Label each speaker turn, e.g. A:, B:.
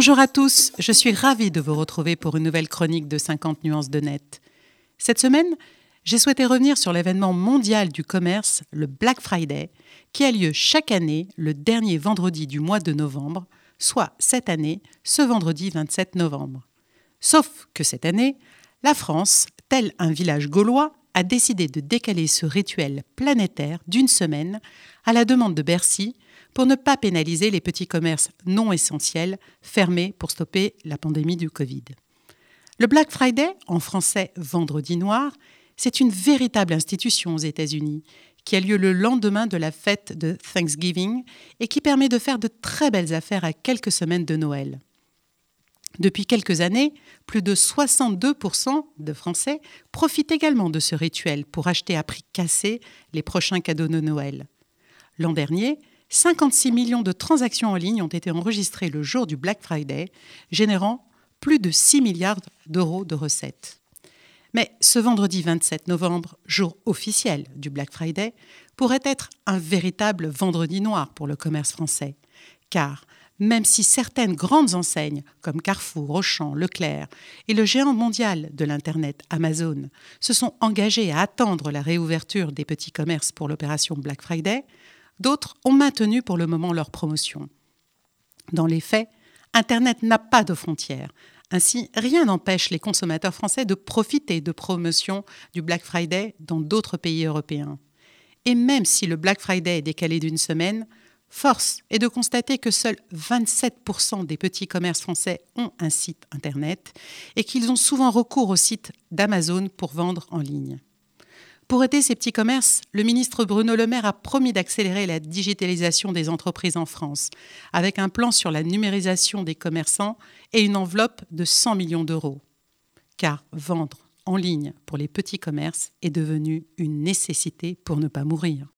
A: Bonjour à tous, je suis ravie de vous retrouver pour une nouvelle chronique de 50 nuances de net. Cette semaine, j'ai souhaité revenir sur l'événement mondial du commerce, le Black Friday, qui a lieu chaque année le dernier vendredi du mois de novembre, soit cette année, ce vendredi 27 novembre. Sauf que cette année, la France, tel un village gaulois, a décidé de décaler ce rituel planétaire d'une semaine à la demande de Bercy pour ne pas pénaliser les petits commerces non essentiels fermés pour stopper la pandémie du Covid. Le Black Friday, en français Vendredi noir, c'est une véritable institution aux États-Unis qui a lieu le lendemain de la fête de Thanksgiving et qui permet de faire de très belles affaires à quelques semaines de Noël. Depuis quelques années, plus de 62% de Français profitent également de ce rituel pour acheter à prix cassé les prochains cadeaux de Noël. L'an dernier, 56 millions de transactions en ligne ont été enregistrées le jour du Black Friday, générant plus de 6 milliards d'euros de recettes. Mais ce vendredi 27 novembre, jour officiel du Black Friday, pourrait être un véritable vendredi noir pour le commerce français, car même si certaines grandes enseignes comme Carrefour, Auchan, Leclerc et le géant mondial de l'Internet Amazon se sont engagés à attendre la réouverture des petits commerces pour l'opération Black Friday, d'autres ont maintenu pour le moment leur promotion. Dans les faits, Internet n'a pas de frontières. Ainsi, rien n'empêche les consommateurs français de profiter de promotions du Black Friday dans d'autres pays européens. Et même si le Black Friday est décalé d'une semaine, force est de constater que seuls 27% des petits commerces français ont un site Internet et qu'ils ont souvent recours au site d'Amazon pour vendre en ligne. Pour aider ces petits commerces, le ministre Bruno Le Maire a promis d'accélérer la digitalisation des entreprises en France, avec un plan sur la numérisation des commerçants et une enveloppe de 100 millions d'euros. Car vendre en ligne pour les petits commerces est devenu une nécessité pour ne pas mourir.